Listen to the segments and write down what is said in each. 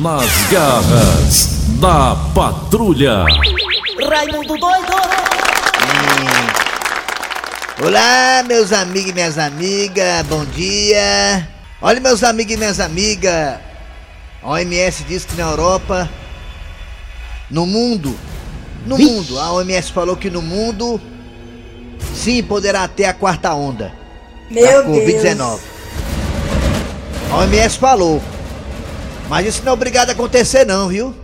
Nas garras da patrulha. Raimundo doido! Olá, meus amigos e minhas amigas, bom dia. Olha, meus amigos e minhas amigas, a OMS diz que na Europa, no mundo, no mundo, a OMS falou que no mundo, sim, poderá ter a quarta onda Meu da Deus! Covid-19. A OMS falou, mas isso não é obrigado a acontecer não, viu?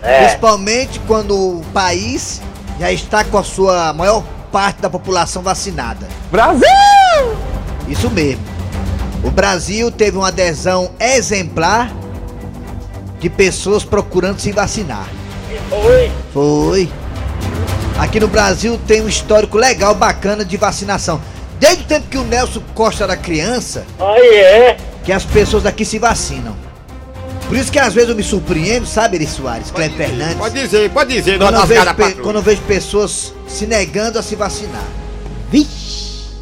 Principalmente quando o país já está com a sua maior parte da população vacinada. Brasil! Isso mesmo. O Brasil teve uma adesão exemplar de pessoas procurando se vacinar. Oi! Foi. Aqui no Brasil tem um histórico legal, bacana de vacinação. Desde o tempo que o Nelson Costa era criança, Aí é? que as pessoas aqui se vacinam. Por isso que às vezes eu me surpreendo, sabe, Eri Soares, Cleber Fernandes? Pode dizer, pode dizer, Quando eu, vejo da pe- quando eu vejo pessoas se negando a se vacinar.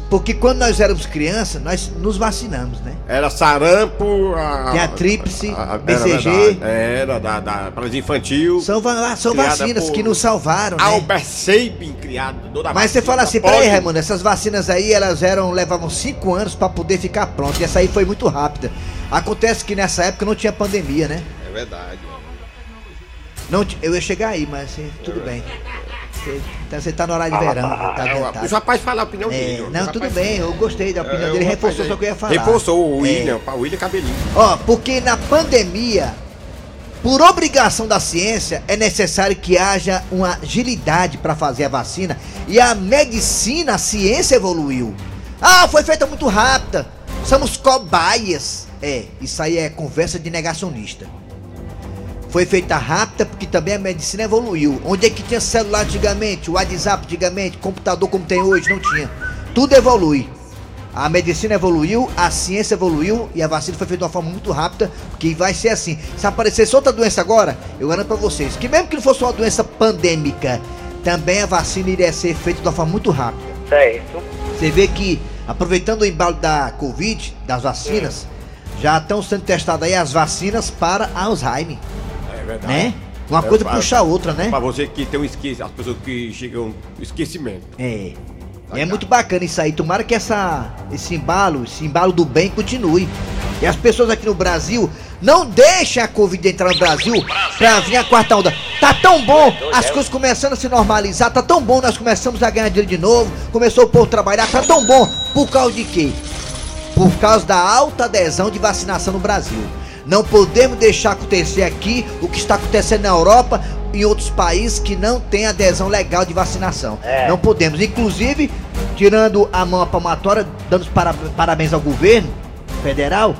Porque quando nós éramos crianças, nós nos vacinamos, né? Era sarampo, a, Tem a tríplice, a- a- BCG. Era, da, era da, da paralisia infantil. São, va- são vacinas que nos salvaram, né? Albert Sabin criado. da Mas você vacina, fala assim, pode- peraí, Raimundo, essas vacinas aí, elas eram, levavam cinco anos pra poder ficar pronta. E essa aí foi muito rápida. Acontece que nessa época não tinha pandemia, né? É verdade. Não, eu ia chegar aí, mas assim, tudo bem. Você, então você tá no horário de verão, tá É, o- rapazes falam a opinião É, dele. não, tudo bem, eu gostei da É, opinião o dele, rapaz reforçou só o que eu ia falar. Reforçou o É. William, o William Cabelinho. Ó, porque na pandemia, por obrigação da ciência, é necessário que haja uma agilidade para fazer a vacina e a medicina, a ciência evoluiu. Ah, foi feita muito rápida. Somos cobaias. É, isso aí é conversa de negacionista. Foi feita rápida porque também a medicina evoluiu. Onde é que tinha celular antigamente, WhatsApp antigamente, computador como tem hoje? Não tinha. Tudo evolui. A medicina evoluiu, a ciência evoluiu e a vacina foi feita de uma forma muito rápida, que vai ser assim. Se aparecesse outra doença agora, eu garanto pra vocês que mesmo que não fosse uma doença pandêmica, também a vacina iria ser feita de uma forma muito rápida. Certo. Você vê que, aproveitando o embalo da Covid, das vacinas, já estão sendo testadas aí as vacinas para Alzheimer, É verdade. né? Uma É, coisa pra- puxa a outra, né? Pra você que tem um esquecimento, as pessoas que chegam esquecimento. É. E é muito bacana isso aí. Tomara que essa, esse embalo, esse embalo do bem continue. E as pessoas aqui no Brasil não deixem a Covid entrar no Brasil pra vir a quarta onda. Tá tão bom, as coisas começando a se normalizar, tá tão bom, nós começamos a ganhar dinheiro de novo, começou o povo a trabalhar, tá tão bom. Por causa de quê? Por causa da alta adesão de vacinação no Brasil. Não podemos deixar acontecer aqui o que está acontecendo na Europa e outros países que não tem adesão legal de vacinação. É. Não podemos. Inclusive, tirando a mão à palmatória, dando parabéns ao governo federal,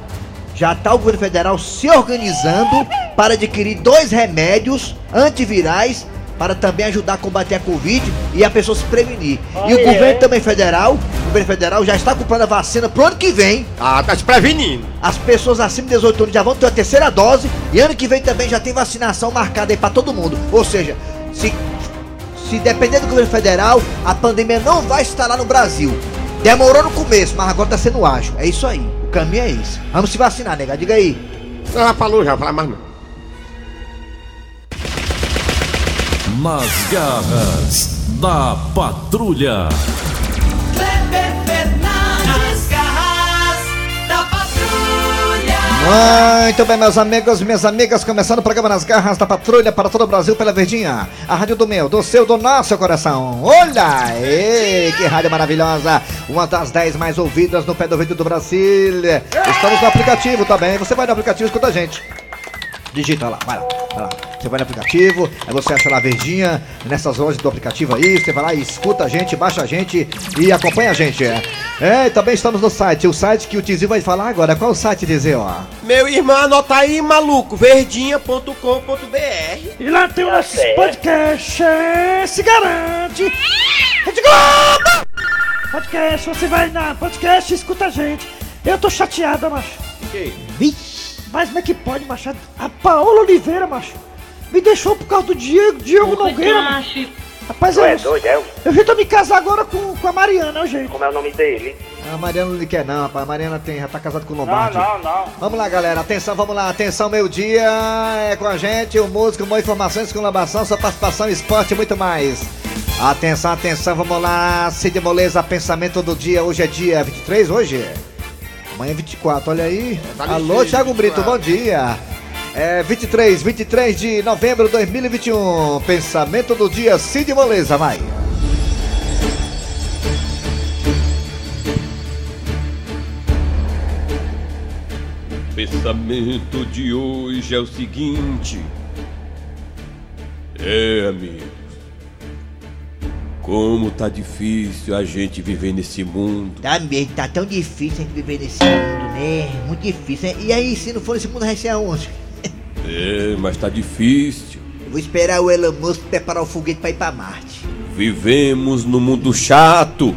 já está o governo federal se organizando para adquirir dois remédios antivirais para também ajudar a combater a Covid e a pessoa se prevenir. e o governo é. também federal, governo federal já está comprando a vacina pro ano que vem. Ah, tá se prevenindo. As pessoas acima de 18 anos já vão ter a terceira dose e ano que vem também já tem vacinação marcada aí pra todo mundo. Ou seja, se, se depender do governo federal, a pandemia não vai estar lá no Brasil. Demorou no começo, mas agora tá sendo ágil. É isso aí. O caminho é esse. Vamos se vacinar, nega. Diga aí. Já falou, já, falar mais não. Nas garras da patrulha. Muito bem, meus amigos, minhas amigas, começando o programa Nas Garras da Patrulha para todo o Brasil pela Verdinha. A rádio do meu, do seu, do nosso coração. Olha aí, que rádio maravilhosa. Uma das 10 mais ouvidas no pé do ouvido do Brasil. Estamos no aplicativo também. Você vai no aplicativo e escuta a gente. Digita lá, vai lá, vai lá. Você vai no aplicativo, aí você acha lá a verdinha, nessas lojas do aplicativo aí, você vai lá e escuta a gente, baixa a gente e acompanha a gente. É, é também estamos no site, o site que o Tizinho vai falar agora. Qual o site, Tizinho? ó? Meu irmão, anota aí, maluco, verdinha.com.br. E lá tem o nosso podcast, é, se garante. Rede Globo! Podcast, você vai na podcast e escuta a gente. Eu tô chateada, macho. Vixe, Mas como é que pode, macho? A Paola Oliveira, macho, me deixou por causa do Diego, Diego Nogueira. Rapaz, Tu eu, é doido, é? eu vim tô me casar agora com, com a Mariana, é o jeito. Como é o nome dele? A Mariana não quer não, rapaz. A Mariana tem, já tá casada com o Não, Lombardi. não, não. Vamos lá, galera. Atenção, vamos lá. Atenção, meio-dia. É com a gente. O músico, boa informação, exclamação, sua participação, esporte e muito mais. Atenção, atenção, vamos lá. Cid Moleza, pensamento do dia. Hoje é dia 23, hoje? Amanhã é 24, olha aí. Tá Alô, Thiago Brito, 24. bom dia. É 23, 23 de novembro de 2021. Pensamento do dia, Cid Moleza, vai. Pensamento de hoje é o seguinte. É, amigos. Como tá difícil a gente viver nesse mundo. Tá mesmo, tá tão difícil a gente viver nesse mundo, né? Muito difícil, né? E aí, se não for nesse mundo, vai ser aonde? É, mas tá difícil. Eu Vou esperar o Elon Musk preparar o foguete pra ir pra Marte. Vivemos num mundo chato.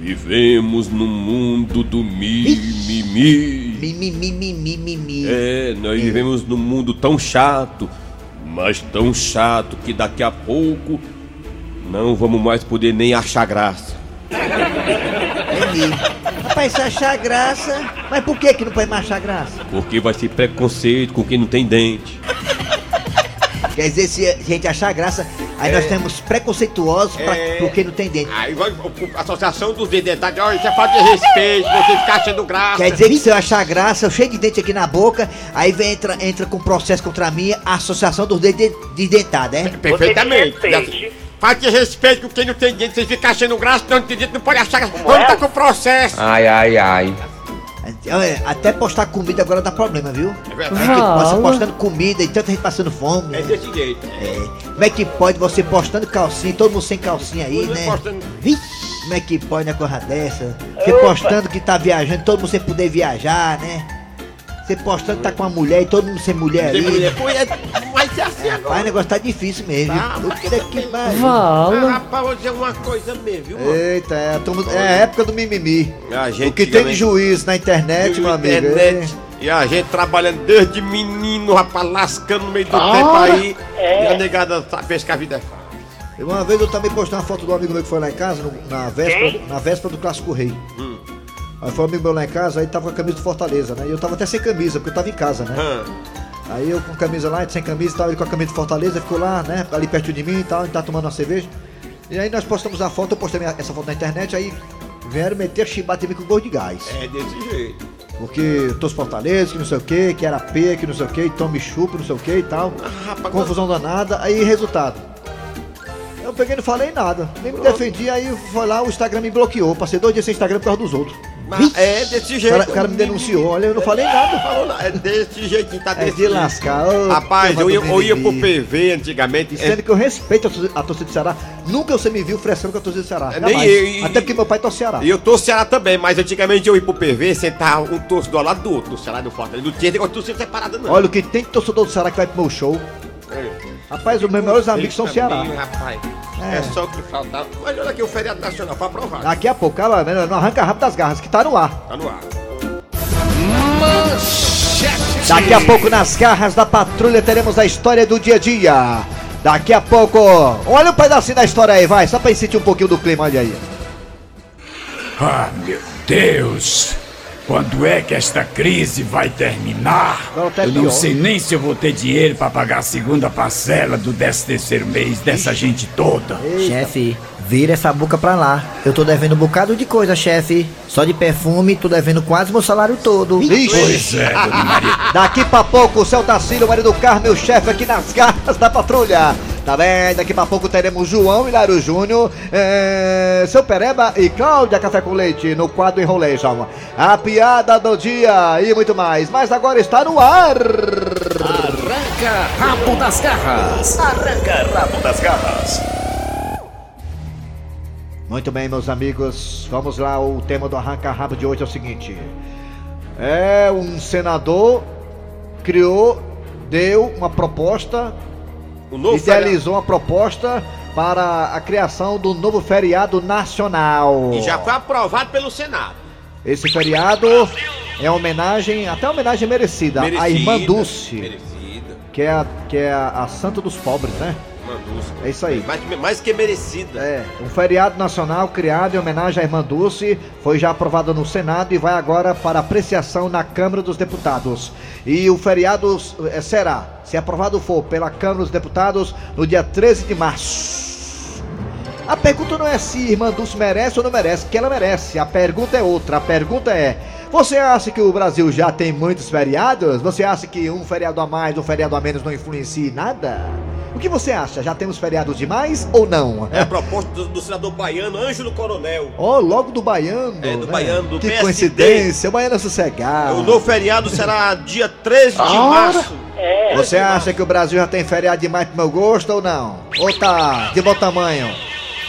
Vivemos num mundo do mimimi. Mi, mi, mi, mi, mi, mi, mi. É, nós vivemos num mundo tão chato, mas tão chato que daqui a pouco não vamos mais poder nem achar graça. É mesmo. Rapaz, se achar graça. Mas por que que não pode mais achar graça? Porque vai ser preconceito com quem não tem dente. Quer dizer, se a gente achar graça, aí nós temos preconceituosos pra, É. porque não tem dente. Aí vai a Associação dos Dentários, olha, isso é falta de respeito, você ficar achando graça. Quer dizer que se eu achar graça, eu cheio de dente aqui na boca, aí vem, entra, entra com processo contra mim a Associação dos de, de, de Dentados, é? Perfeitamente. Falta de respeito com quem não tem dente, vocês ficam achando graça, não tem dente, não pode achar graça. Como Vamos é? tá com processo. Ai, ai, ai. Olha, Até postar comida agora dá problema, viu? É verdade. É que você postando comida e tanta gente passando fome. É né? desse jeito. É. Como é que pode você postando calcinha, todo mundo sem calcinha aí, né? postando- como é que pode uma coisa dessa? Você postando que tá viajando, todo mundo sem poder viajar, né? Você postando que tá com uma mulher e todo mundo sem mulher ali. mulher, é- Vai ser assim Rapaz, o agora. negócio tá difícil mesmo. Tá, viu? Puta que pariu. Ah, rapaz, vou dizer uma coisa mesmo, viu, mano? Eita, é, é a época do mimimi. A gente O que tem de juiz na internet, meu amigo. internet. E a gente trabalhando desde menino, rapaz, lascando no meio do Ah, tempo aí. é. E a negada sabe, pensa que a vida é fácil. é. Uma vez eu também postei uma foto do amigo meu que foi lá em casa, no- na, véspera, Quem? na véspera do Clássico Rei. Hum. Aí foi um amigo meu lá em casa, aí tava com a camisa do Fortaleza, né? E eu tava até sem camisa, porque eu tava em casa, né? Hã. Aí eu com camisa lá, sem camisa e tal, ele com a camisa do Fortaleza, ficou lá, né? Ali perto de mim e tal, a gente tá tomando uma cerveja. E aí nós postamos a foto, eu postei essa foto na internet, aí vieram meter chibata em mim com gol de gás. É desse jeito. Porque tô Fortaleza, que não sei o que, que era P, que não sei o que, tome chupa, não sei o que e tal. Ah, rapaz, Confusão danada, aí resultado. Eu peguei e não falei nada, nem me defendi, aí foi lá, o Instagram me bloqueou. Passei dois dias sem Instagram por causa dos outros. Mas é desse O jeito. cara, o cara me denunciou, olha, eu não falei nada. Falou nada, É desse jeitinho, tá É desse de jeito. lascar. ô, Rapaz, eu ia, eu ia pro. PV antigamente. E Sendo que eu respeito a torcida- do Ceará, nunca você me viu frescando com a torcida do Ceará. É, nem eu, e- Até porque meu pai torce Ceará. E eu tô Ceará também, mas antigamente eu ia pro PV, sentar um torcedor ao lado do outro, do Ceará do Fortaleza. Não tinha negócio de torcida separada, não. Olha, o que tem torcedor do Ceará que vai pro meu show. É. Rapaz, os meus melhores amigos são Ceará. Rapaz. É. É. só o que faltava. Mas olha aqui o feriado nacional pra aprovar. Daqui a pouco, ela né, não arranca rápido das garras, que tá no ar. Tá no ar. Daqui a pouco, nas garras da patrulha, teremos a história do dia a dia. Daqui a pouco, olha um pedacinho da história aí, vai, só pra sentir um pouquinho do clima, olha aí. Ah, meu Deus! Quando é que esta crise vai terminar? Tá eu não pior. sei nem se eu vou ter dinheiro para pagar a segunda parcela do 13 terceiro mês dessa gente toda. Chefe, vira essa boca pra lá. Eu tô devendo um bocado de coisa, chefe. Só de perfume, tô devendo quase meu salário todo. Ixi. Pois é, dona Maria. Daqui pra pouco, o seu Tacílio, o marido do Carmo, o chefe aqui nas garras da patrulha. Tá bem? Daqui pra pouco teremos João Hilário Júnior, é, seu Pereba e Cláudia Café com Leite no quadro Enrolation. A piada do dia e muito mais. Mas agora está no ar. Arranca rabo das garras. Muito bem, meus amigos. Vamos lá. O tema do arranca-rabo de hoje é o seguinte: É um senador criou, deu uma proposta O novo feriado. idealizou uma proposta para a criação do novo feriado nacional. E já foi aprovado pelo Senado. Esse feriado é homenagem, até homenagem merecida, à Merecida, irmã Dulce, Merecida. que é, a, que é a, a santa dos pobres, né? Dulce. É isso aí. Mais, mais que merecida. É, um feriado nacional criado em homenagem à irmã Dulce foi já aprovado no Senado e vai agora para apreciação na Câmara dos Deputados. E o feriado eh, será, se aprovado for pela Câmara dos Deputados, no dia 13 de março. A pergunta não é se irmã Dulce merece ou não merece, que ela merece. A pergunta é outra. A pergunta é: você acha que o Brasil já tem muitos feriados? Você acha que um feriado a mais, um feriado a menos não influencia em nada? O que você acha? Já temos feriados demais ou não? É a proposta do, do senador baiano Ângelo Coronel. Ó, logo do baiano. É, do né? baiano, do Que PSD. coincidência, o baiano é sossegado. O novo feriado será dia 13 de março. É. Você acha que o Brasil já tem feriado demais pro meu gosto ou não? Ou tá de bom tamanho?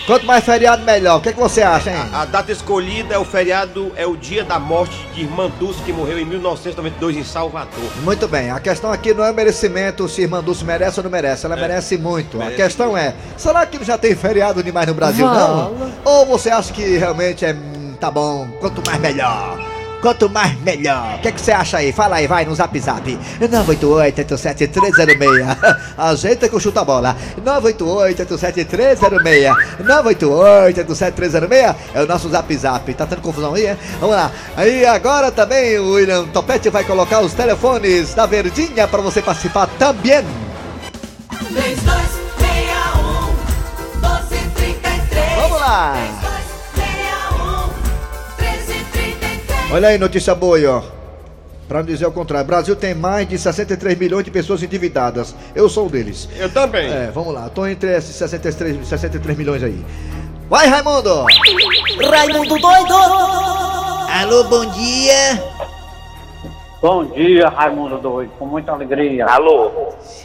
Quanto mais feriado, melhor. O que, é que você acha, hein? A data escolhida é o feriado, é o dia da morte de Irmã Dulce, que morreu em 1992 em Salvador. Muito bem, a questão aqui não é merecimento se irmã Dulce merece ou não merece, ela merece muito. merece a questão é, será que já tem feriado demais no Brasil, não? Ou você acha que realmente é, hum, tá bom, quanto mais melhor? Quanto mais melhor. O que, é que você acha aí? Fala aí, vai no zap zap. 988-87306. Ajeita que eu chuto a bola. 988-87306. 988-87306 é o nosso zap zap. Tá tendo confusão aí, é? Vamos lá. Aí agora também o William Topete vai colocar os telefones da Verdinha para você participar também. 3261 1233 Vamos lá. Olha aí, notícia boa aí, ó. Pra não dizer o contrário, Brasil tem mais de 63 milhões de pessoas endividadas. Eu sou um deles. Eu também. É, vamos lá, tô entre esses 63, 63 milhões aí. Vai, Raimundo! Raimundo doido! Alô, bom dia! Bom dia, Raimundo Doido, com muita alegria. Alô?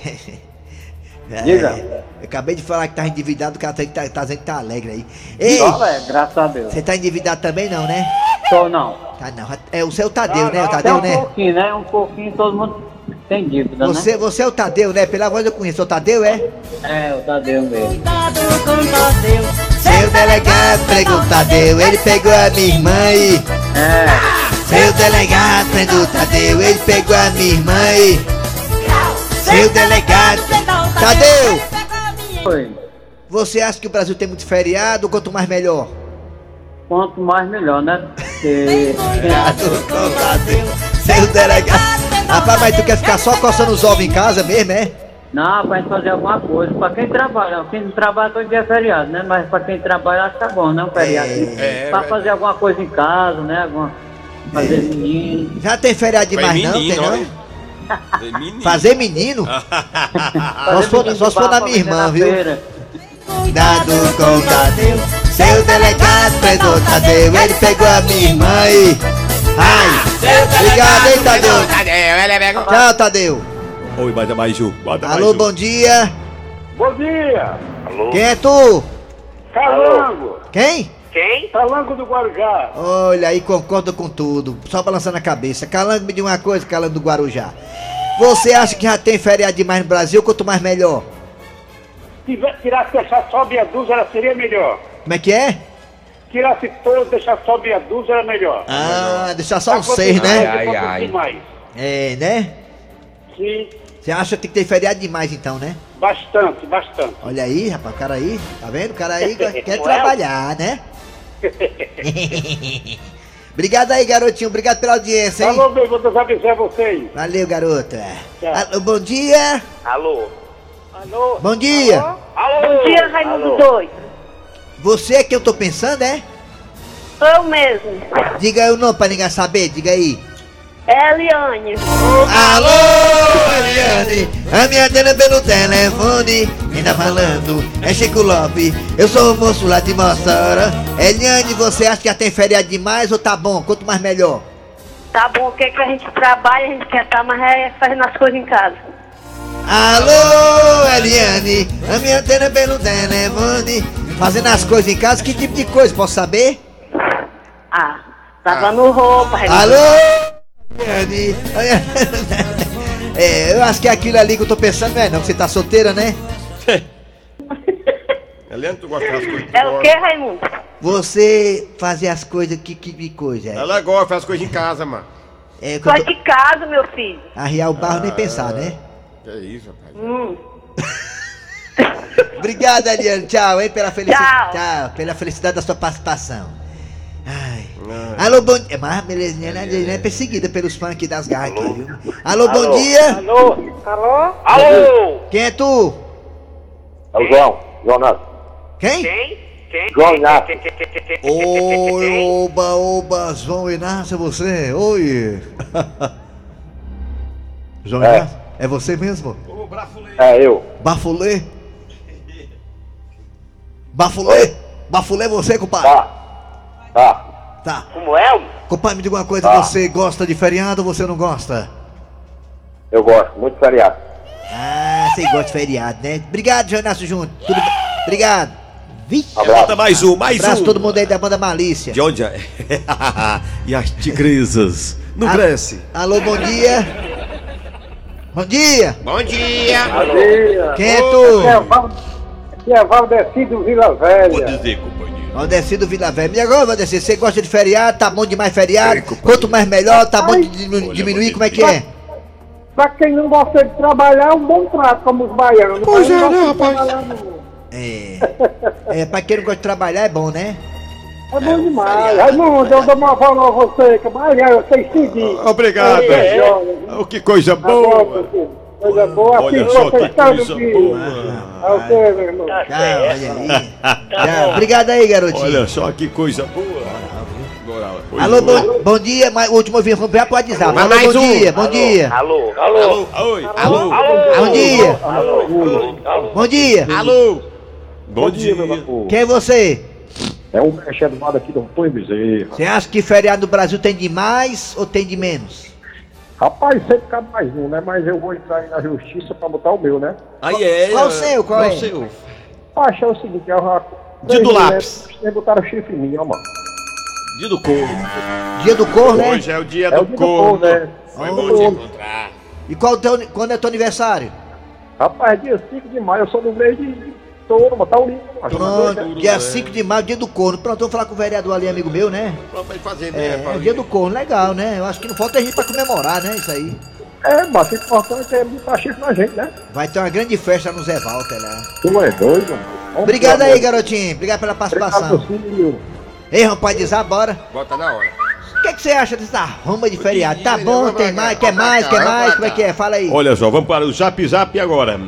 Diga. É, eu acabei de falar que tá endividado, o cara tá, tá, tá dizendo que tá alegre aí. Ei, é, graças a Deus. você tá endividado também não, né? Tô não. Tá não. É o seu Tadeu, né? O Tadeu, um né? pouquinho, né? Um pouquinho, todo mundo tem dívida, Você, você é o Tadeu, né? Pela voz eu conheço. O Tadeu é? né? É, o Tadeu mesmo. Cuidado com Tadeu Seu delegado pegou o Tadeu, ele pegou a minha irmã e. É, Seu delegado pegou o Tadeu, ele pegou a minha irmã e. Seu delegado. Tadeu! foi. Você acha que o Brasil tem muito feriado? Quanto mais melhor? Quanto mais melhor, né? Porque Seu delegado. Rapaz, mas tu quer ficar só coçando os ovos em casa mesmo, é? Não, pra gente fazer alguma coisa. Pra quem trabalha, quem não trabalha todo dia é feriado, né? Mas pra quem trabalha acho que tá bom, né? Um feriado. É, pra é. fazer alguma coisa em casa, né? Alguma... Fazer menino. Já tem feriado demais não, tem não? É menino. Fazer menino? Só se for, pra da minha irmã, na viu? Cuidado com o Tadeu. Seu delegado pegou o Tadeu, ele pegou a minha irmã e. Ai! Obrigado, hein, Tadeu? Tchau, Tadeu. Oi, bota mais Ju. Bota mais Alô, Ju. bom dia. Bom dia! Alô? Quem é tu? Calango! Quem? Quem? Calango do Guarujá. Olha aí, concordo com tudo. Só balançando a cabeça. Calango, me diga uma coisa, Calango do Guarujá. Você acha que já tem feriado demais no Brasil? Quanto mais melhor? Se tirasse deixar só meia dúzia, era seria melhor. Como é que é? Tirasse todo, deixar só meia dúzia, era melhor. Ah, deixar só um Pra seis, né? pra produzir mais. É, né? Sim, Você acha que tem que ter feriado demais então, né? bastante, bastante. Olha aí, rapaz, o cara aí, tá vendo? O cara aí quer é? trabalhar, né? Obrigado aí, garotinho. Obrigado pela audiência, hein? Alô, vou avisar vocês. Valeu, garota. Alô, bom dia. Alô? Alô? Bom dia. Alô? Bom dia, Raimundo Doido. Você é que eu tô pensando, é? Eu mesmo. Diga aí o nome pra ninguém saber, diga aí. É Eliane. Alô, Eliane, a minha dona pelo telefone, quem tá falando é Chico Lopes, eu sou o moço lá de Mossoró. Eliane, você acha que já tem feriado demais ou tá bom? Quanto mais melhor? Tá bom, o que, que a gente trabalha, a gente quer estar, mas é fazendo as coisas em casa. Alô, Eliane, a minha antena pelo telefone, fazendo as coisas em casa, que tipo de coisa, posso saber? Ah, lavando roupa, Alô, Eliane, é, eu acho que é aquilo ali que eu tô pensando, não é não, que você tá solteira, né? Helena, tu gosta das coisas? É o que, Raimundo? Você fazer as coisas, que, que, que coisa? É, Ela gosta, faz coisas em casa, mano. é Sai tô... de casa, meu filho. Arriar o barro nem pensar, né? Que isso, rapaz. Hum. Obrigado, Eliane. Tchau, hein, pela felicidade. Tchau. Tchau, pela felicidade da sua participação. Ai. Alô, bom dia. Mas a Eliane Eliane é perseguida pelos fãs aqui das garras aqui, viu? Alô, bom dia. Alô? Alô? Alô? Quem é tu? É o João. João Inácio. Quem? João Inácio. Oi, oba, oba, João Inácio, é você? Oi. João É. Inácio? É você mesmo? É eu. Bafulê? Bafulê? Bafulê é você, compadre? Tá. Tá. Tá. Como é? Compadre, me diga uma coisa, Tá. você gosta de feriado ou você não gosta? Eu gosto. Muito feriado. Ah, você gosta de feriado, né? Obrigado, Inácio Júnior. Tudo bem? Obrigado. Vixe. Bota mais um, mais Abraço um. todo mundo aí da banda Malícia. De onde é? e as tigresas? Não Ah. cresce. Alô, bom dia. Bom dia. Bom dia. Quem é tu? Aqui é Valdecido Vila Pode Velha. dizer, companheiro. Valdecido Vila Velha. Me agora, Valdecido, você gosta de feriado? Tá bom demais feriado? Quanto mais melhor, tá bom de diminu- diminuir, como é que é? Pra quem não gosta de trabalhar, é um bom trato, como os baianos. Pois é, não né, rapaz? É. É, pra quem não gosta de trabalhar é bom, né? É bom demais. Raimundo, eu dou uma bola a você, que mas eu sei seguir. Obrigado. É, é. Oh, que coisa boa. Coisa boa, Olha só que coisa boa. É o quê, meu irmão? Tchau, olha aí. Tchau. Obrigado aí, garotinho. Olha só que coisa boa. Coisa Alô, boa. bom, bom dia. mas O último vamos ver pro WhatsApp. Alô, mais bom um. dia, bom dia. Alô, alô. Alô, oi. Alô, Alô. Bom dia. Alô, Bom dia. Alô. Bom dia. Quem é você? É o Mexendo do lado aqui do Antônio Bezerra. Você acha que feriado no Brasil tem de mais ou tem de menos? Rapaz, sempre cabe mais um, né? Mas eu vou entrar aí na justiça pra botar o meu, né? Aí é. Qual o seu? Qual é? o seu? Pacha é o seguinte, eu já... Dia do lápis. Vocês botaram chifre em mim, ó, mano. Dia do corno. Dia do corno, né? Hoje é o dia É do o dia do corno. né? Foi bom te encontrar. E qual o teu, quando é teu aniversário? Rapaz, dia 5 de maio, eu sou do mês de de touro, tá o macho. Pronto, dia 5 de maio, dia do corno. Pronto, vou falar com o vereador ali, amigo meu, né? Pra fazer, É, né? é o dia do corno, legal, né? Eu acho que não falta gente pra comemorar, né? Isso aí. É, mas o importante é chifre na gente, né? Vai ter uma grande festa no Zé Walter lá. Tu é doido, mano. Obrigado aí, amor. garotinho. Obrigado pela participação. Obrigado, filho. Ei, rapaz, dizer, bora. Bota na hora. O que, que você acha dessa arruma de feriado? Tá bom, vamos tem mais, quer mais, quer mais? Como é que é? Fala aí. Olha só, vamos para o Zap Zap agora.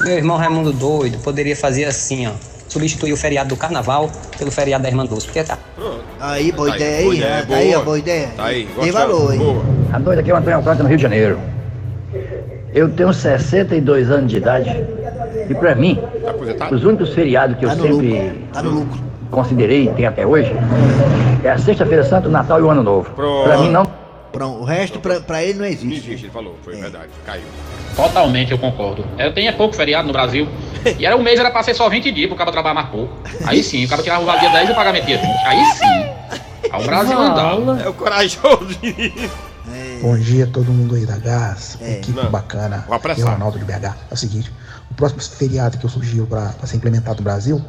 Meu irmão Raimundo doido poderia fazer assim, ó. Substituir o feriado do carnaval pelo feriado da Irmã Dulce. Porque tá. Aí, boa Tá aí, ideia boa aí. ideia, né? Tá aí, ó, boa. boa ideia. Tá aí, Tem valor, hein? Boa. A doida aqui é o Antônio Alcântara, no Rio de Janeiro. Eu tenho 62 anos de idade e pra mim, Tá os únicos feriados que eu Tá no sempre lucro. Tá considerei, e tem até hoje, é a Sexta-feira Santa, o Natal e o Ano Novo. Pronto. Pra mim não Pronto, o resto pra, pra ele não Não existe. existe, ele falou. Foi verdade. Caiu. Totalmente, eu concordo. Eu tenho é pouco feriado no Brasil. E era um mês, era pra ser só 20 dias pro cara trabalhar mais pouco. Aí sim, o cara tirava o dia 10 e o pagamento dia 20. Aí sim. Aí o Brasil andava. É o corajoso. Bom dia a todo mundo aí da Gás, uma É. equipe Não, bacana. vou apressar. Eu, Ronaldo de BH. É o seguinte, o próximo feriado que eu surgiu pra, pra ser implementado no Brasil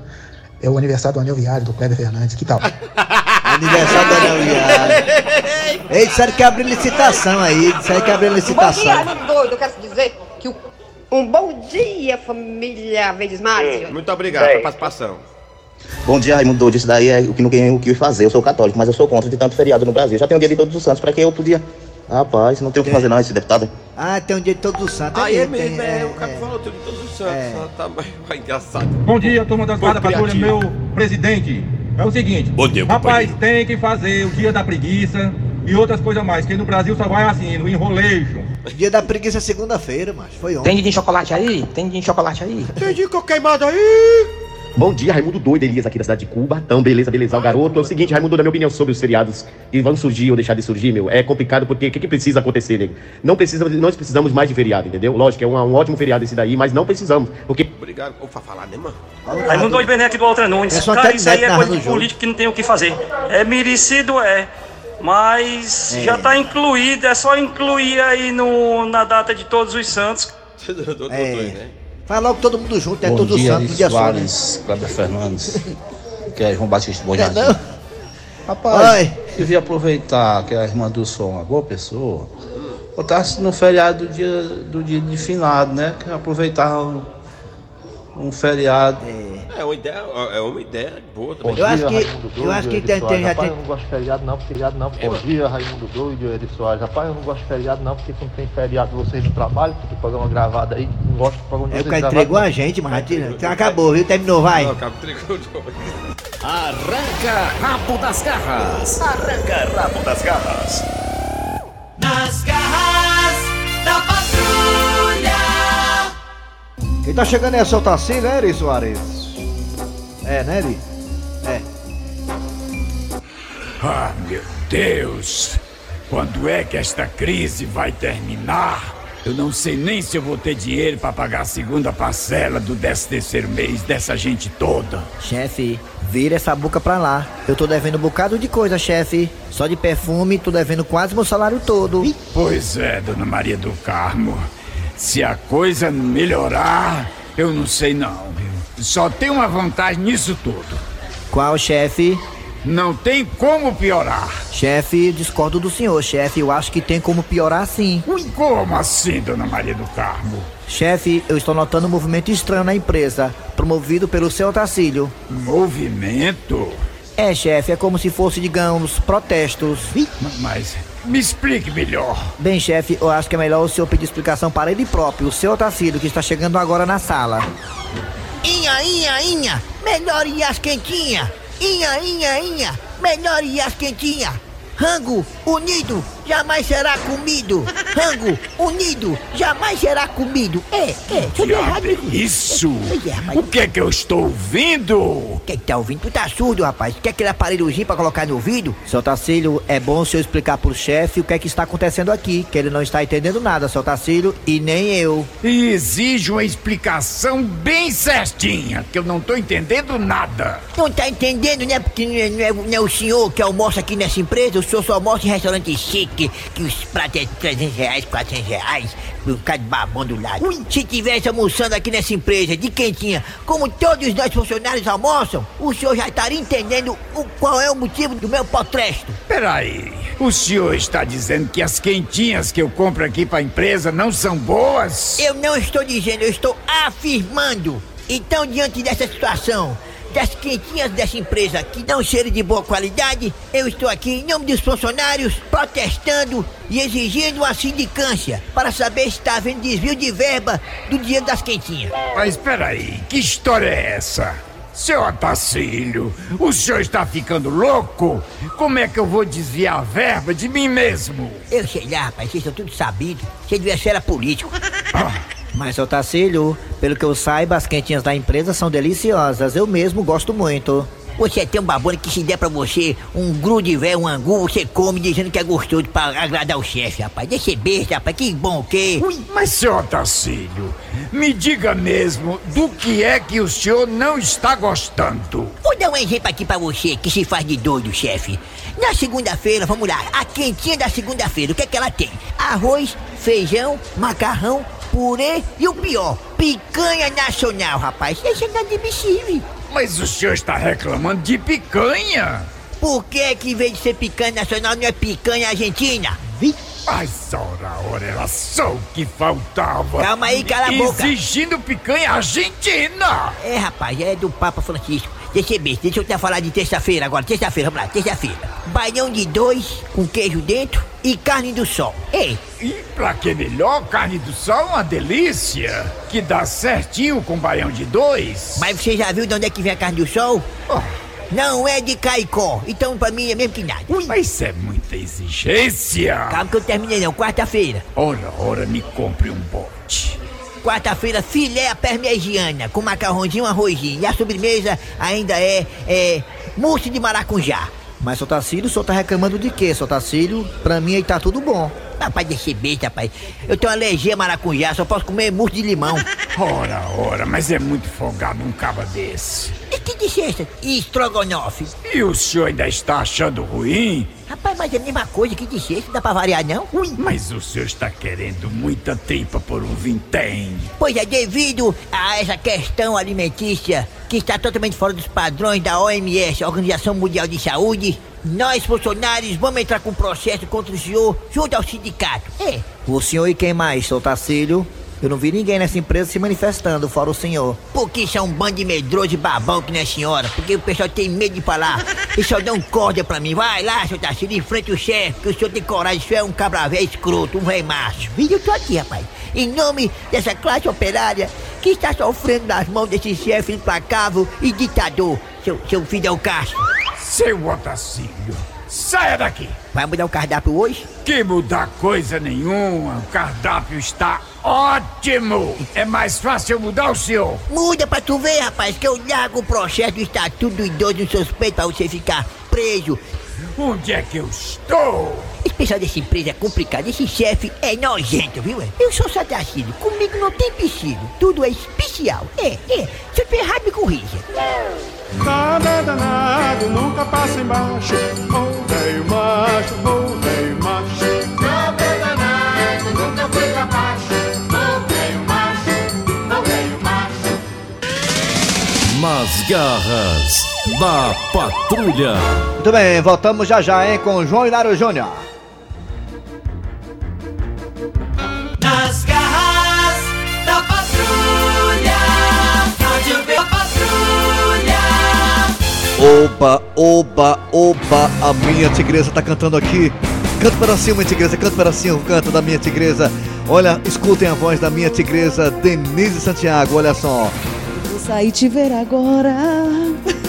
é o aniversário do Anel Viário, do Kleber Fernandes. Que tal? Aniversário Anel Viário. Ei, disseram que abriu licitação aí. Disseram que abriu Bom dia, licitação. Raimundo doido. Eu quero dizer que o- um bom dia, família Verdes Mares. Muito obrigado pela participação. Bom dia, Raimundo Doido. Isso daí é o que não tem o que fazer. Eu sou católico, mas eu sou contra de tanto feriado no Brasil. Já tem o dia de todos os santos. Pra que eu podia. Rapaz, não tem o que fazer não, esse deputado. Ah, tem um dia de todos os santos. Aí é mesmo, mesmo, tem- é. O cara falou tudo de todos os santos. É. Tá mais engraçado. Bom dia, turma das guarda patrulha, meu presidente. É o seguinte, Bom dia, rapaz, tem que fazer o dia da preguiça e outras coisas mais, que no Brasil só vai assim, no enrolejo. Dia da preguiça é segunda-feira, mas foi ontem. Tem de chocolate aí? Tem de chocolate aí? Entendi que eu queimado aí. Bom dia, Raimundo Doido, Elias aqui da cidade de Cuba. Então, beleza, beleza, o garoto. É o seguinte, Raimundo, na minha opinião sobre os feriados que vão surgir ou deixar de surgir, meu, é complicado porque o que, que precisa acontecer, nego? Não precisa, nós precisamos mais de feriado, entendeu? Lógico, é um, um ótimo feriado esse daí, mas não precisamos, porque... Obrigado por falar, né, mano? Raimundo Doido Bené aqui do Outra Nunes. É só Cara, isso aí é coisa de político que não tem o que fazer. É merecido, é. Mas É. já tá incluído, é só incluir aí no, na data de todos os santos. É. Faz logo todo mundo junto, é Bom todos os dia, santos, um Ari dia só. né? Soares, Cleber Fernandes, que é João Batista Bom É, Jardim. não? Rapaz, Oi. devia aproveitar que a irmã do som é uma boa pessoa, botasse no feriado do dia, do dia de finado, né? Que aproveitar o, um feriado. É uma ideia, é uma ideia boa também. Bom dia, Raimundo Doido, eu acho que tem- tem- já Rapaz, tem- eu não gosto de feriado não, feriado não. Bom dia, Raimundo Doido, Eri Soares. Rapaz, eu não gosto de feriado não, porque quando tem feriado vocês não trabalham, tem programa gravado aí, não gosto de programa de É o vocês cara entregou não. a gente, mas já tira- então acabou, viu? Terminou, vai. Arranca rabo das garras. Arranca rabo das garras. Nas garras da patrulha. Quem tá chegando é o seu Tarcísio, né, Eri Soares? É, né, Eri? É. Ah, meu Deus! Quando é que esta crise vai terminar? Eu não sei nem se eu vou ter dinheiro para pagar a segunda parcela do 13 terceiro mês dessa gente toda. Chefe, vira essa boca pra lá. Eu tô devendo um bocado de coisa, chefe. Só de perfume, tô devendo quase meu salário todo. Pois é, dona Maria do Carmo. Se a coisa melhorar, eu não sei não, viu? Só tem uma vantagem nisso tudo. Qual, chefe? Não tem como piorar. Chefe, discordo do senhor, chefe. Eu acho que tem como piorar sim. Como assim, dona Maria do Carmo? Chefe, eu estou notando um movimento estranho na empresa, promovido pelo seu Otacílio. Movimento? É, chefe, é como se fosse, digamos, protestos. Mas me explique melhor. Bem, chefe, eu acho que é melhor o senhor pedir explicação para ele próprio, o seu Otacílio, que está chegando agora na sala. Inha, inha, inha, melhor ir as quentinhas. Inha, inha, inha, melhor ir as quentinhas. Rango unido jamais será comido. Rango unido jamais será comido. É, é, viu errado. É isso? Pois é, rapaz. O que é que eu estou ouvindo? O que é que tá ouvindo? Tu tá surdo, rapaz. Quer aquele aparelhozinho pra colocar no ouvido? Seu Tacílio, é bom o senhor explicar pro chefe o que é que está acontecendo aqui, que ele não está entendendo nada, seu Tacílio, e nem eu. E exige uma explicação bem certinha, que eu não estou entendendo nada. Não tá entendendo, né? Porque não é, não é- não é o senhor que almoça aqui nessa empresa, o senhor só almoça em restaurante chique, que os pratos é 300 reais, 400 reais, um cara de babão do lado. Se tivesse almoçando aqui nessa empresa de quentinha, como todos nós funcionários almoçam, o senhor já estaria entendendo o, qual é o motivo do meu potresto. Peraí, o senhor está dizendo que as quentinhas que eu compro aqui para a empresa não são boas? Eu não estou dizendo, eu estou afirmando. Então, diante dessa situação, das quentinhas dessa empresa que não serem de boa qualidade, eu estou aqui em nome dos funcionários protestando e exigindo uma sindicância para saber se está havendo desvio de verba do dia das quentinhas. Mas peraí, que história é essa? Seu Otacílio, o senhor está ficando louco? Como é que eu vou desviar a verba de mim mesmo? Eu sei lá, rapaz, vocês são tudo sabido. Você devia ser político. Mas, seu Tacílio, pelo que eu saiba, as quentinhas da empresa são deliciosas. Eu mesmo gosto muito. Você tem um babone que se der pra você um grude velho, um angu, você come dizendo que é gostoso pra agradar o chefe, rapaz. Deixa ser besta, rapaz, que bom o quê? Mas, seu Otacílio, me diga mesmo do que é que o senhor não está gostando. Vou dar um exemplo aqui pra você que se faz de doido, chefe. Na segunda-feira, vamos lá, a quentinha da segunda-feira, o que é que ela tem? Arroz, feijão, macarrão, purê e o pior, picanha nacional, rapaz. Isso é inadmissível. Mas o senhor está reclamando de picanha? Por que que em vez de ser picanha nacional não é picanha argentina? Vi? Mas ora, ora, era só o que faltava. Calma aí, cala a boca. Exigindo picanha argentina. É, rapaz, é do Papa Francisco. Deixa eu ver, deixa eu até falar de terça-feira agora. Terça-feira, vamos lá, terça-feira. Baião de dois, com queijo dentro e carne do sol. Ei, E pra que melhor, carne do sol é uma delícia. Que dá certinho com baião de dois. mas você já viu de onde é que vem a carne do sol? Não é de Caicó, então pra mim é mesmo que nada. Mas isso é muita exigência. Calma que eu terminei não, quarta-feira. Ora, ora, me compre um bote. Quarta-feira, filé à parmegiana, com macarrãozinho e um arrozinho. E a sobremesa ainda é, é, mousse de maracujá. Mas, seu Tacílio, o senhor tá reclamando de quê, seu Tacílio? Pra mim aí tá tudo bom. Rapaz, deixa besta, rapaz. Eu tenho alergia a maracujá, só posso comer mousse de limão. Ora, ora, mas é muito folgado um caba desse. Que de sexta? E estrogonofe? E o senhor ainda está achando ruim? Rapaz, mas é a mesma coisa que de sexta, dá pra variar não? Mas o senhor está querendo muita tripa por um vintém. Pois é, devido a essa questão alimentícia que está totalmente fora dos padrões da OMS, Organização Mundial de Saúde, nós funcionários vamos entrar com processo contra o senhor junto ao sindicato. É, O senhor e quem mais, seu Tacílio? Eu não vi ninguém nessa empresa se manifestando, fora o senhor. Porque são um bando de medroso e babão que nem a senhora. Porque o pessoal tem medo de falar. Eles só dão corda pra mim. Vai lá, seu Tarcísio, de frente o chefe, que o senhor tem coragem. O senhor é um cabra velho escroto, um rei macho. E eu tô aqui, rapaz. Em nome dessa classe operária que está sofrendo nas mãos desse chefe implacável e ditador, seu, seu Fidel Castro. Seu Otacílio, saia daqui! Vai mudar o cardápio hoje? Que mudar coisa nenhuma, o cardápio está ótimo! É mais fácil eu mudar o senhor. Muda pra tu ver, rapaz, que eu largo o processo do estatuto do idoso suspeito pra você ficar preso. Onde é que eu estou? Esse pessoal dessa empresa é complicado, esse chefe é nojento, viu? é? Eu sou Satacílio, comigo não tem piscina, tudo é especial. É, é, se eu tô errado me corrija. Nada danado, nunca passa embaixo. Ô velho macho, ô velho macho. Nada danado, nunca foi pra baixo. Ô velho macho, ô velho macho. Nas garras da patrulha. Muito bem, voltamos já já, hein, com João Hilário Júnior. Oba, oba, oba, a minha tigresa tá cantando aqui. Canta para cima, tigresa, canta para cima, canta da minha tigresa. Olha, escutem a voz da minha tigresa, Denise Santiago, olha só. Vou sair te ver agora.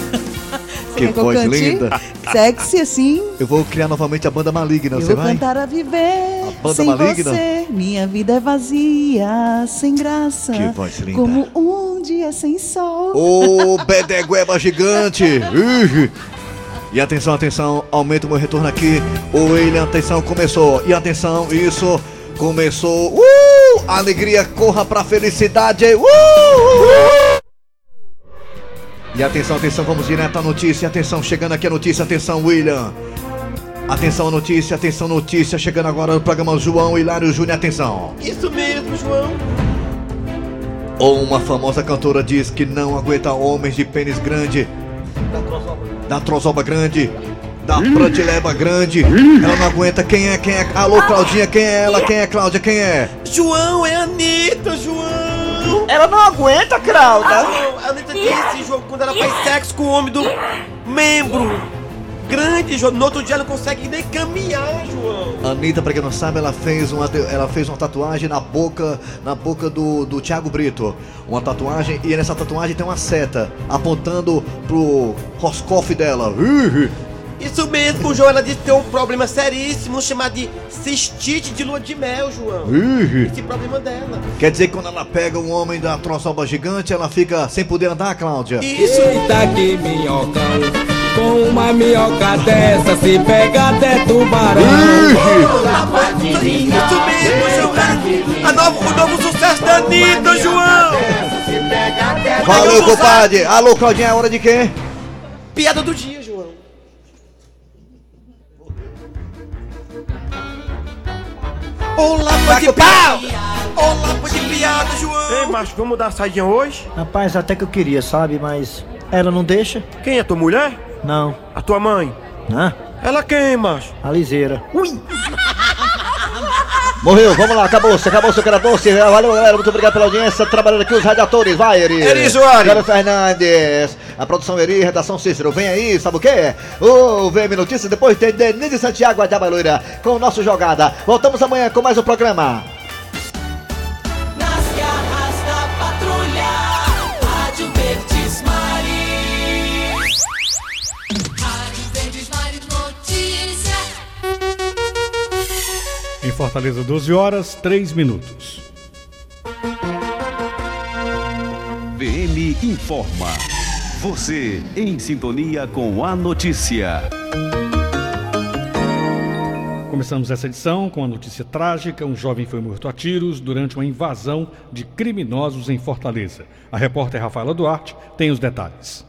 Que voz linda. Sexy assim. Eu vou criar novamente a banda maligna, Eu você vou vai? cantar a viver. banda sem maligna? você, minha vida é vazia, sem graça. Que voz linda. Como um dia sem sol. Ô, bedegueba gigante! Ih. E atenção, atenção, aumenta o meu retorno aqui. O William, atenção, começou. E atenção, isso, começou. Uh! Alegria, corra pra felicidade. Uh! Uh! E atenção, atenção, vamos direto à notícia. Atenção, chegando aqui a notícia. Atenção, William. Atenção, notícia, atenção, notícia. Chegando agora no programa João Hilário Júnior. Atenção. Isso mesmo, João. Ou uma famosa cantora diz que não aguenta homens de pênis grande, da trozoba grande, da prantileba grande. Ela não aguenta. Quem é? Quem é? Alô, Claudinha, quem é ela? Quem é, Cláudia? Quem é? João, é a Anitta, João. Ela não aguenta, Crauda. A Anitta disse, João, quando ela faz sexo com o homem do membro grande, João, no outro dia ela não consegue nem caminhar, João. Anitta, pra quem não sabe, ela fez uma, ela fez uma tatuagem na boca, na boca do, do Thiago Brito. Uma tatuagem, e nessa tatuagem tem uma seta apontando pro Roscoff dela. Ih, Isso mesmo, João, ela disse que tem um problema seríssimo chamado de cistite de lua de mel, João. Ih. Esse problema dela. Quer dizer que quando ela pega um homem da troçoba gigante, ela fica sem poder andar, Cláudia? Isso. Tá aqui, minhocão. Com uma minhoca dessa se pega até tubarão. Isso mesmo, João. A novo, o novo sucesso da Anitta, João. Valeu, compadre! Alô, Claudinha, é hora de quê? Piada do dia, Olá, foi de piada. Olá, foi de piada, João. Ei, macho, vamos dar saidinha hoje? Rapaz, até que eu queria, sabe? Mas ela não deixa? Quem é tua mulher? Não. A tua mãe? Hã? Ela quem, macho? A liseira. Ui! Morreu, vamos lá, acabou-se, acabou-se, cara doce. Valeu, galera, muito obrigado pela audiência. Trabalhando aqui os radiadores, vai, Eri. Eri Soares. Fernandes. A produção Eri, redação Cícero. Vem aí, sabe o quê? O VM Notícias, depois tem Denise Santiago, a Diabaloira, com o nosso Jogada. Voltamos amanhã com mais um programa. Nas garras da patrulha. Rádio Verdes Maris. Rádio Verdes Maris Notícia. Em Fortaleza, 12 horas, 3 minutos. VM informa. Você em sintonia com a notícia. Começamos essa edição com a notícia trágica: um jovem foi morto a tiros durante uma invasão de criminosos em Fortaleza. A repórter Rafaela Duarte tem os detalhes.